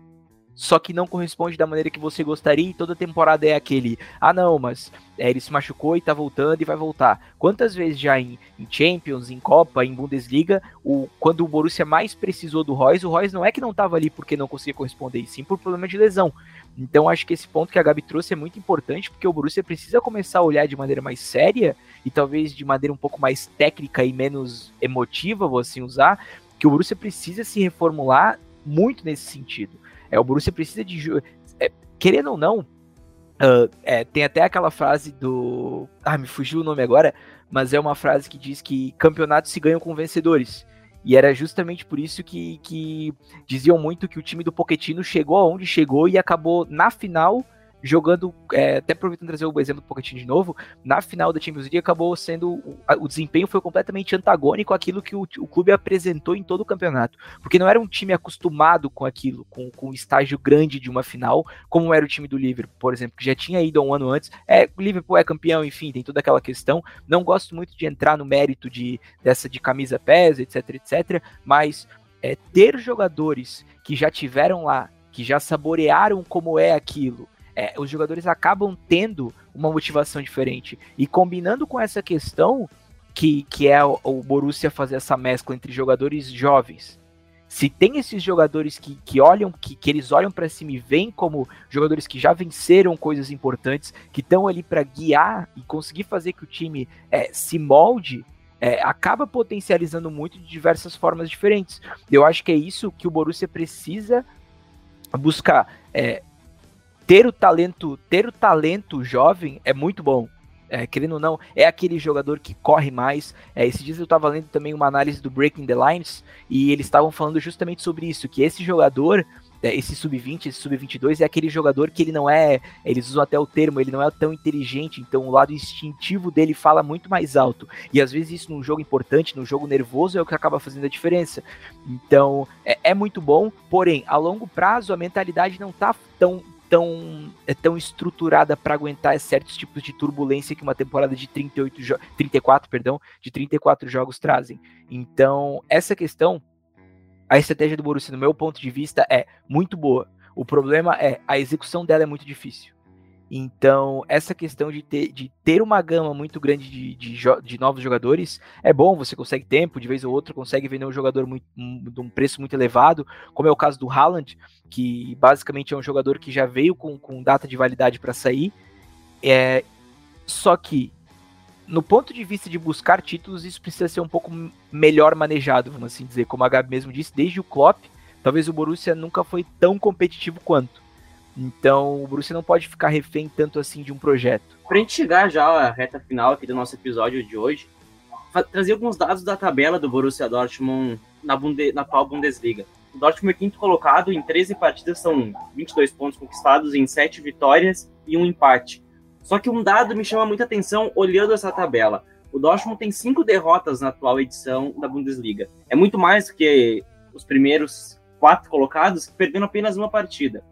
só que não corresponde da maneira que você gostaria e toda temporada é aquele, ah não, mas é, ele se machucou e tá voltando e vai voltar. Quantas vezes já em, em Champions, em Copa, em Bundesliga, o, quando o Borussia mais precisou do Royce, o Royce não é que não tava ali porque não conseguia corresponder, e sim por problema de lesão. Então acho que esse ponto que a Gabi trouxe é muito importante, porque o Borussia precisa começar a olhar de maneira mais séria e talvez de maneira um pouco mais técnica e menos emotiva, vou assim usar, que o Borussia precisa se reformular muito nesse sentido. É, o Borussia precisa de. É, querendo ou não, uh, é, tem até aquela frase do. Ah, me fugiu o nome agora, mas é uma frase que diz que campeonatos se ganham com vencedores. E era justamente por isso que, que diziam muito que o time do Poquetino chegou aonde chegou e acabou na final jogando, é, até aproveitando trazer o exemplo do Pochettino de novo, na final da Champions League acabou sendo, o, desempenho foi completamente antagônico àquilo que o, o, clube apresentou em todo o campeonato, porque não era um time acostumado com aquilo, com, com o estágio grande de uma final, como era o time do Liverpool, por exemplo, que já tinha ido um ano antes, é, o Liverpool é campeão, enfim, tem toda aquela questão, não gosto muito de entrar no mérito de, dessa de camisa pesa, etc, etc, mas é, ter jogadores que já tiveram lá, que já saborearam como é aquilo, é, os jogadores acabam tendo uma motivação diferente. E combinando com essa questão, que, que é o, o Borussia fazer essa mescla entre jogadores jovens. Se tem esses jogadores que, que olham, que, que eles olham para cima e veem como jogadores que já venceram coisas importantes, que estão ali para guiar e conseguir fazer que o time é, se molde, é, acaba potencializando muito de diversas formas diferentes. Eu acho que é isso que o Borussia precisa buscar. É, ter o talento, ter o talento jovem é muito bom. É, querendo ou não, é aquele jogador que corre mais. É, esses dias eu estava lendo também uma análise do Breaking the Lines e eles estavam falando justamente sobre isso, que esse jogador, é, esse sub-20, esse sub-22 é aquele jogador que ele não é, eles usam até o termo, ele não é tão inteligente, então o lado instintivo dele fala muito mais alto. E às vezes isso num jogo importante, num jogo nervoso é o que acaba fazendo a diferença. Então, é, é muito bom, porém, a longo prazo a mentalidade não tá tão tão, é tão estruturada para aguentar certos tipos de turbulência que uma temporada de 38 34, perdão, de 34 jogos trazem. Então, essa questão, a estratégia do Borussia, no meu ponto de vista, é muito boa. O problema é a execução dela é muito difícil. Então, essa questão de ter, de ter uma gama muito grande de, de, de, novos jogadores é bom, você consegue tempo, de vez ou outra consegue vender um jogador muito, um, de um preço muito elevado, como é o caso do Haaland, que basicamente é um jogador que já veio com, com data de validade para sair. É, só que, no ponto de vista de buscar títulos, isso precisa ser um pouco melhor manejado, vamos assim dizer. Como a Gabi mesmo disse, desde o Klopp, talvez o Borussia nunca foi tão competitivo quanto. Então, o Borussia não pode ficar refém tanto assim de um projeto. Pra gente chegar já à reta final aqui do nosso episódio de hoje, trazer alguns dados da tabela do Borussia Dortmund na, Bunde na atual Bundesliga. O Dortmund é quinto colocado, em 13 partidas são 22 pontos conquistados, em 7 vitórias e um empate. Só que um dado me chama muita atenção olhando essa tabela. O Dortmund tem cinco derrotas na atual edição da Bundesliga. É muito mais do que os primeiros quatro colocados, perdendo apenas uma partida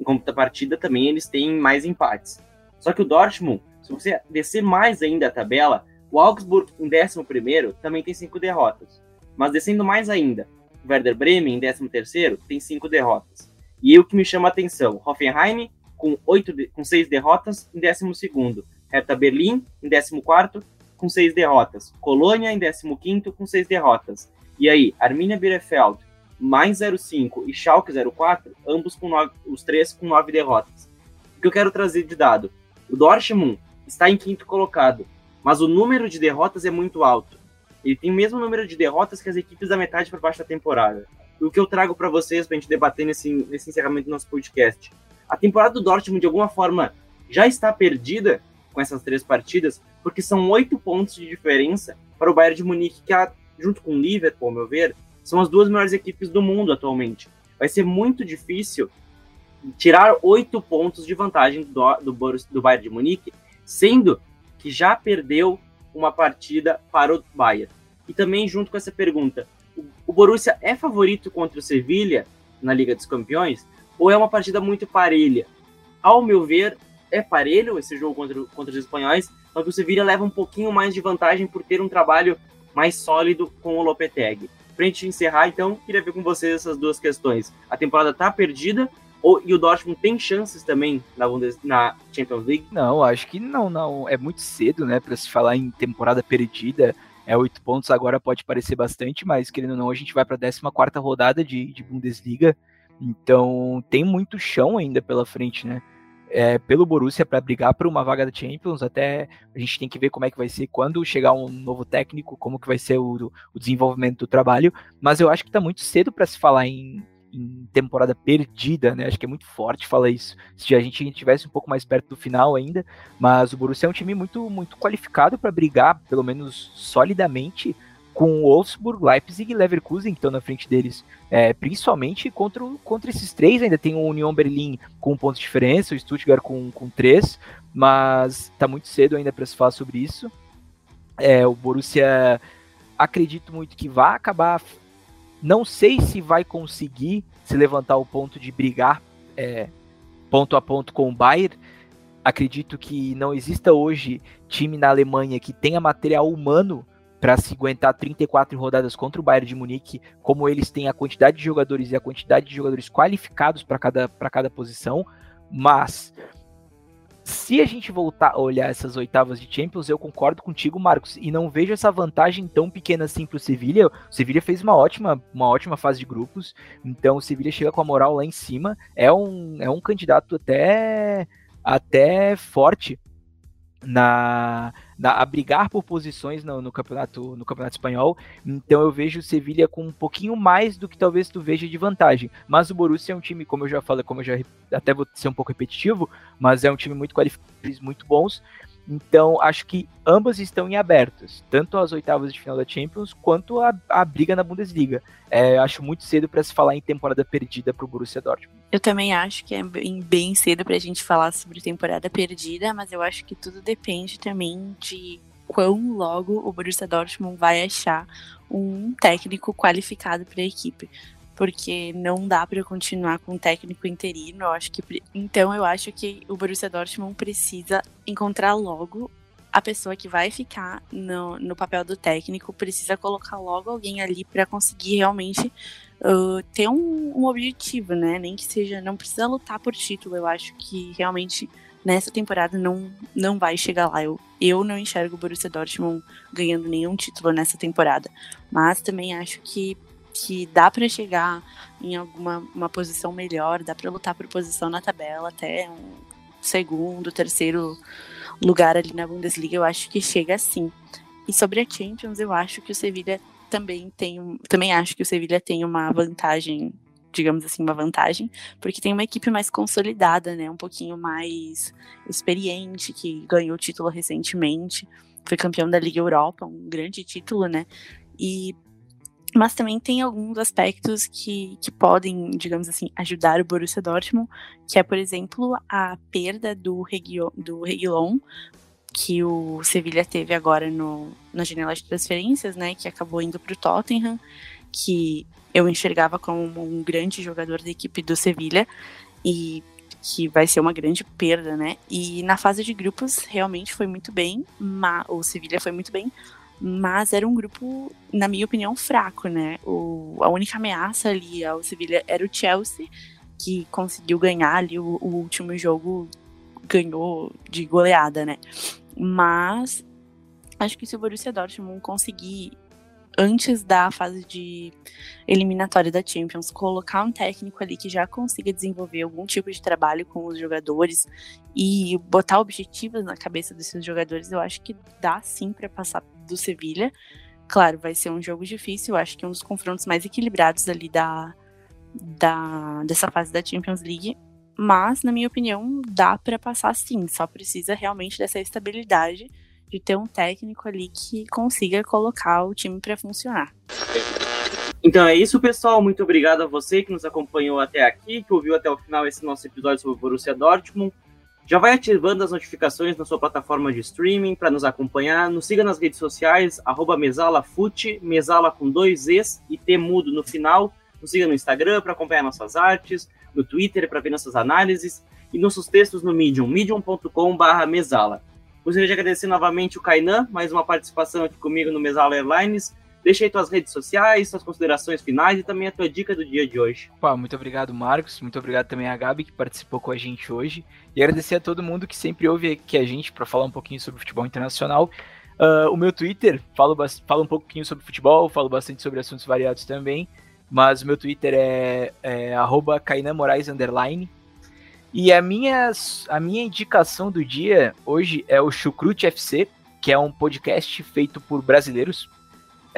em contrapartida também eles têm mais empates. Só que o Dortmund, se você descer mais ainda a tabela, o Augsburg em 11 também tem cinco derrotas. Mas descendo mais ainda, o Werder Bremen em 13 tem cinco derrotas. E o que me chama a atenção, Hoffenheim com, oito com seis derrotas em 12 Hertha Berlim em 14 com seis derrotas. Colônia em 15 com seis derrotas. E aí, Arminia Bielefeld mais 05 e Schalke 04, ambos com nove, os três com nove derrotas. O que eu quero trazer de dado? O Dortmund está em quinto colocado, mas o número de derrotas é muito alto. Ele tem o mesmo número de derrotas que as equipes da metade para baixo da temporada. E o que eu trago para vocês para a gente debater nesse, nesse encerramento do nosso podcast? A temporada do Dortmund, de alguma forma, já está perdida com essas três partidas, porque são oito pontos de diferença para o Bayern de Munique, que, junto com o Liverpool, ao meu ver, são as duas melhores equipes do mundo atualmente. Vai ser muito difícil tirar oito pontos de vantagem do, do, do Bayern de Munique, sendo que já perdeu uma partida para o Bayern. E também, junto com essa pergunta, o, o Borussia é favorito contra o Sevilha na Liga dos Campeões ou é uma partida muito parelha? Ao meu ver, é parelho esse jogo contra, contra os espanhóis, só que o Sevilha leva um pouquinho mais de vantagem por ter um trabalho mais sólido com o Lopetegui. Pra gente encerrar, então, queria ver com vocês essas duas questões. A temporada tá perdida ou, e o Dortmund tem chances também na, na Champions League? Não, acho que não, não. É muito cedo, né, para se falar em temporada perdida. É oito pontos agora pode parecer bastante, mas querendo ou não, a gente vai para a 14 quarta rodada de, de Bundesliga. Então tem muito chão ainda pela frente, né? É, pelo Borussia para brigar por uma vaga da Champions. Até a gente tem que ver como é que vai ser quando chegar um novo técnico, como que vai ser o, o desenvolvimento do trabalho. Mas eu acho que está muito cedo para se falar em, em, temporada perdida, né? Acho que é muito forte falar isso. Se a gente tivesse um pouco mais perto do final ainda, mas o Borussia é um time muito muito qualificado para brigar, pelo menos solidamente, com Wolfsburg, Leipzig e Leverkusen, que estão na frente deles, é, principalmente contra, contra esses três. Ainda tem o Union Berlim com um ponto de diferença, o Stuttgart com, com três, mas está muito cedo ainda para se falar sobre isso. É, o Borussia, acredito muito que vai acabar. Não sei se vai conseguir se levantar o ponto de brigar é, ponto a ponto com o Bayern. Acredito que não exista hoje time na Alemanha que tenha material humano para se aguentar 34 rodadas contra o Bayern de Munique, como eles têm a quantidade de jogadores e a quantidade de jogadores qualificados para cada, cada posição, mas se a gente voltar a olhar essas oitavas de Champions, eu concordo contigo, Marcos, e não vejo essa vantagem tão pequena assim para o Sevilha. O Sevilha fez uma ótima, uma ótima fase de grupos, então o Sevilha chega com a moral lá em cima, é um, é um candidato até, até forte na, na, a brigar por posições no, no, campeonato no campeonato espanhol. Então eu vejo o Sevilha com um pouquinho mais do que talvez tu veja de vantagem. Mas o Borussia é um time, como eu já falei, como eu já até vou ser um pouco repetitivo, mas é um time muito qualificado, muito bons. Então, acho que ambas estão em abertos, tanto as oitavas de final da Champions quanto a, a briga na Bundesliga. É, acho muito cedo para se falar em temporada perdida para o Borussia Dortmund. Eu também acho que é bem, cedo para a gente falar sobre temporada perdida, mas eu acho que tudo depende também de quão logo o Borussia Dortmund vai achar um técnico qualificado para a equipe porque não dá para continuar com um técnico interino. Eu acho que então eu acho que o Borussia Dortmund precisa encontrar logo a pessoa que vai ficar no, no papel do técnico, precisa colocar logo alguém ali para conseguir realmente uh, ter um, um, objetivo, né? Nem que seja, não precisa lutar por título. Eu acho que realmente nessa temporada não, não vai chegar lá. Eu, eu não enxergo o Borussia Dortmund ganhando nenhum título nessa temporada, mas também acho que que dá para chegar em alguma uma posição melhor, dá para lutar por posição na tabela até um segundo, terceiro lugar ali na Bundesliga, eu acho que chega assim. E sobre a Champions, eu acho que o Sevilla também tem, também acho que o Sevilla tem uma vantagem, digamos assim, uma vantagem, porque tem uma equipe mais consolidada, né, um pouquinho mais experiente, que ganhou o título recentemente, foi campeão da Liga Europa, um grande título, né? E mas também tem alguns aspectos que, que podem, digamos assim, ajudar o Borussia Dortmund, que é, por exemplo, a perda do, Regio, do Reguilon, que o Sevilla teve agora no, na janela de transferências, né, que acabou indo para o Tottenham, que eu enxergava como um grande jogador da equipe do Sevilla, e que vai ser uma grande perda, né? E na fase de grupos realmente foi muito bem, o Sevilla foi muito bem, mas era um grupo, na minha opinião, fraco, né? O, a única ameaça ali ao Sevilha era o Chelsea, que conseguiu ganhar ali o, o último jogo, ganhou de goleada, né? Mas acho que se o Borussia Dortmund conseguir antes da fase de eliminatória da Champions, colocar um técnico ali que já consiga desenvolver algum tipo de trabalho com os jogadores e botar objetivos na cabeça desses jogadores, eu acho que dá sim para passar do Sevilha. Claro, vai ser um jogo difícil, acho que é um dos confrontos mais equilibrados ali da, da dessa fase da Champions League, mas na minha opinião dá para passar sim, só precisa realmente dessa estabilidade de ter um técnico ali que consiga colocar o time para funcionar. Então é isso, pessoal. Muito obrigado a você que nos acompanhou até aqui, que ouviu até o final esse nosso episódio sobre o Borussia Dortmund. Já vai ativando as notificações na sua plataforma de streaming para nos acompanhar. Nos siga nas redes sociais, arroba mesalafute, mesala com dois Es e T mudo no final. Nos siga no Instagram para acompanhar nossas artes, no Twitter para ver nossas análises e nossos textos no Medium, medium.com.br mesala. Gostaria de agradecer novamente o Kainan, mais uma participação aqui comigo no Mesala Airlines. Deixa aí tuas redes sociais, suas considerações finais e também a tua dica do dia de hoje. Opa, muito obrigado, Marcos. Muito obrigado também a Gabi, que participou com a gente hoje. E agradecer a todo mundo que sempre ouve aqui a gente para falar um pouquinho sobre futebol internacional. Uh, o meu Twitter, falo, falo um pouquinho sobre futebol, falo bastante sobre assuntos variados também. Mas o meu Twitter é, é. E a minha, a minha indicação do dia hoje é o Chucrute FC, que é um podcast feito por brasileiros,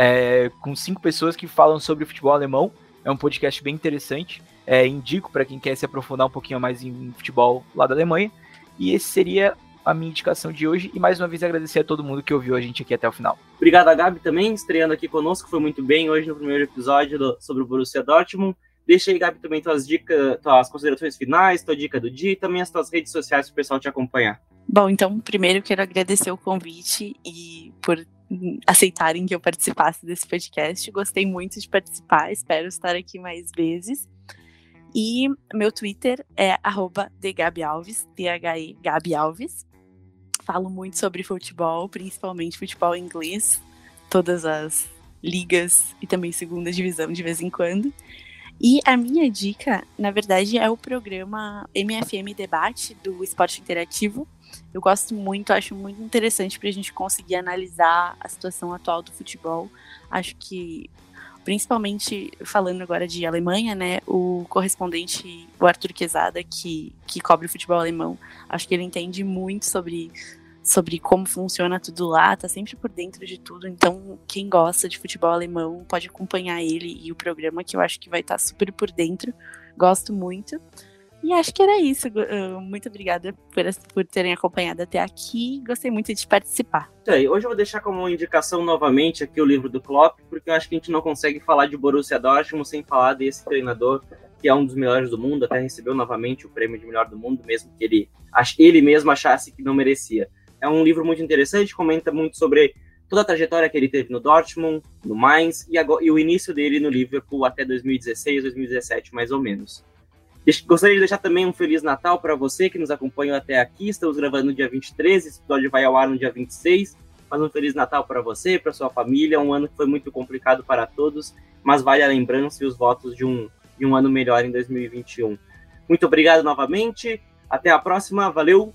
é, com cinco pessoas que falam sobre futebol alemão. É um podcast bem interessante. É, indico para quem quer se aprofundar um pouquinho mais em futebol lá da Alemanha. E esse seria a minha indicação de hoje. E mais uma vez agradecer a todo mundo que ouviu a gente aqui até o final. Obrigado a Gabi também, estreando aqui conosco, foi muito bem hoje no primeiro episódio do, sobre o Borussia Dortmund. Deixa aí, Gabi, também tuas dicas, tuas considerações finais, tua dica do dia e também as tuas redes sociais para o pessoal te acompanhar. Bom, então, primeiro quero agradecer o convite e por aceitarem que eu participasse desse podcast. Gostei muito de participar, espero estar aqui mais vezes. E meu Twitter é @degabialves, T-H-E Gabi Alves. Falo muito sobre futebol, principalmente futebol inglês, todas as ligas e também segunda divisão de vez em quando. E a minha dica, na verdade, é o programa MFM Debate do Esporte Interativo. Eu gosto muito, acho muito interessante para a gente conseguir analisar a situação atual do futebol. Acho que, principalmente falando agora de Alemanha, né, o correspondente, o Arthur Quesada, que, que cobre o futebol alemão, acho que ele entende muito sobre sobre como funciona tudo lá, tá sempre por dentro de tudo. Então, quem gosta de futebol alemão pode acompanhar ele e o programa, que eu acho que vai estar tá super por dentro. Gosto muito. E acho que era isso. Muito obrigada por, por terem acompanhado até aqui. Gostei muito de participar. Hoje eu vou deixar como indicação novamente aqui o livro do Klopp, porque eu acho que a gente não consegue falar de Borussia Dortmund sem falar desse treinador que é um dos melhores do mundo, até recebeu novamente o prêmio de melhor do mundo, mesmo que ele, ele mesmo achasse que não merecia. É um livro muito interessante, comenta muito sobre toda a trajetória que ele teve no Dortmund, no Mainz e, agora, e o início dele no Liverpool até 2016, 2017, mais ou menos. Gostaria de deixar também um Feliz Natal para você que nos acompanhou até aqui. Estamos gravando no dia 23, esse episódio vai ao ar no dia 26. Mas um Feliz Natal para você, para sua família. Um ano que foi muito complicado para todos, mas vale a lembrança e os votos de um, de um ano melhor em 2021. Muito obrigado novamente. Até a próxima. Valeu!